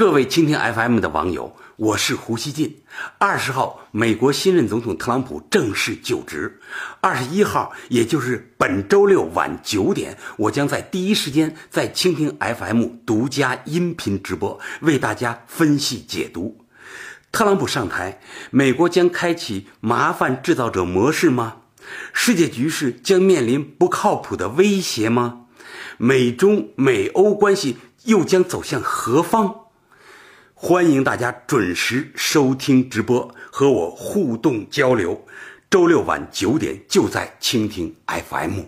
各位蜻蜓 FM 的网友，我是胡锡进。二十号，美国新任总统特朗普正式就职。二十一号，也就是本周六晚九点，我将在第一时间在蜻蜓 FM 独家音频直播，为大家分析解读。特朗普上台，美国将开启麻烦制造者模式吗？世界局势将面临不靠谱的威胁吗？美中美欧关系又将走向何方？欢迎大家准时收听直播，和我互动交流。周六晚九点就在蜻蜓 FM。